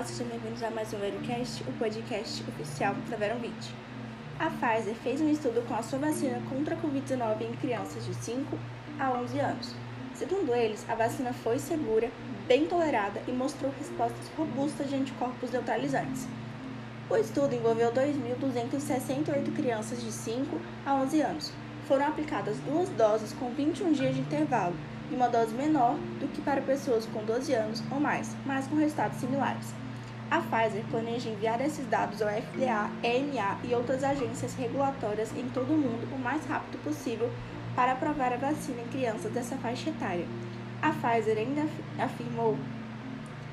bem-vindos a mais um Verocast, o podcast oficial da Veronvit. A Pfizer fez um estudo com a sua vacina contra a Covid-19 em crianças de 5 a 11 anos. Segundo eles, a vacina foi segura, bem tolerada e mostrou respostas robustas de anticorpos neutralizantes. O estudo envolveu 2.268 crianças de 5 a 11 anos. Foram aplicadas duas doses com 21 dias de intervalo e uma dose menor do que para pessoas com 12 anos ou mais, mas com resultados similares. A Pfizer planeja enviar esses dados ao FDA, EMA e outras agências regulatórias em todo o mundo o mais rápido possível para aprovar a vacina em crianças dessa faixa etária. A Pfizer ainda afirmou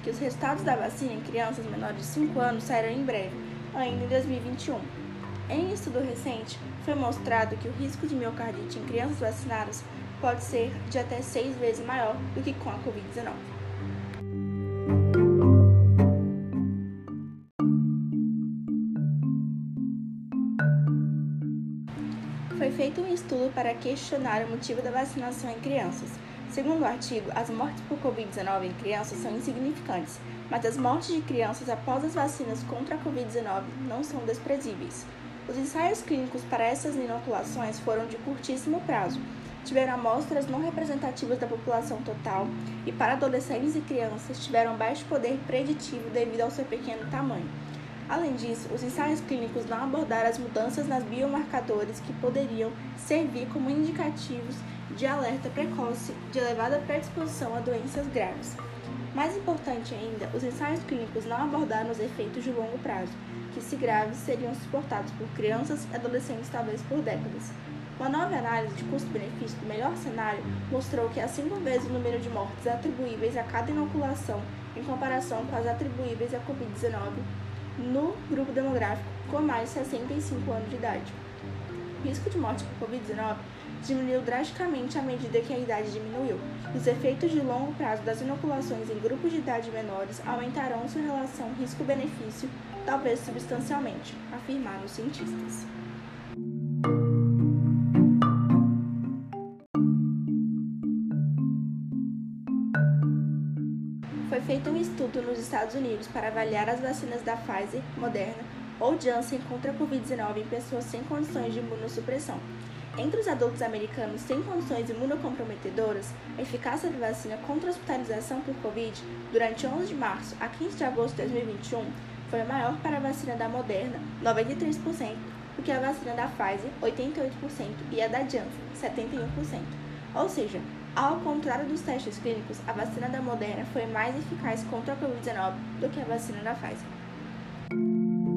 que os resultados da vacina em crianças menores de 5 anos sairão em breve, ainda em 2021. Em estudo recente, foi mostrado que o risco de miocardite em crianças vacinadas pode ser de até seis vezes maior do que com a Covid-19. Foi feito um estudo para questionar o motivo da vacinação em crianças. Segundo o artigo, as mortes por Covid-19 em crianças são insignificantes, mas as mortes de crianças após as vacinas contra a Covid-19 não são desprezíveis. Os ensaios clínicos para essas inoculações foram de curtíssimo prazo, tiveram amostras não representativas da população total e para adolescentes e crianças tiveram baixo poder preditivo devido ao seu pequeno tamanho. Além disso, os ensaios clínicos não abordaram as mudanças nas biomarcadores que poderiam servir como indicativos de alerta precoce de elevada predisposição a doenças graves. Mais importante ainda, os ensaios clínicos não abordaram os efeitos de longo prazo, que, se graves, seriam suportados por crianças e adolescentes talvez por décadas. Uma nova análise de custo-benefício do melhor cenário mostrou que há cinco vezes o número de mortes atribuíveis a cada inoculação em comparação com as atribuíveis à Covid-19 no grupo demográfico com mais de 65 anos de idade. O risco de morte por Covid-19 diminuiu drasticamente à medida que a idade diminuiu. Os efeitos de longo prazo das inoculações em grupos de idade menores aumentarão sua relação risco-benefício, talvez substancialmente, afirmaram os cientistas. Foi feito um estudo nos Estados Unidos para avaliar as vacinas da Pfizer, Moderna ou Janssen contra a Covid-19 em pessoas sem condições de imunossupressão. Entre os adultos americanos sem condições imunocomprometedoras, a eficácia da vacina contra a hospitalização por Covid durante 11 de março a 15 de agosto de 2021 foi maior para a vacina da Moderna, 93%, do que a vacina da Pfizer, 88%, e a da Janssen, 71%. Ou seja, ao contrário dos testes clínicos, a vacina da Moderna foi mais eficaz contra a Covid-19 do que a vacina da Pfizer.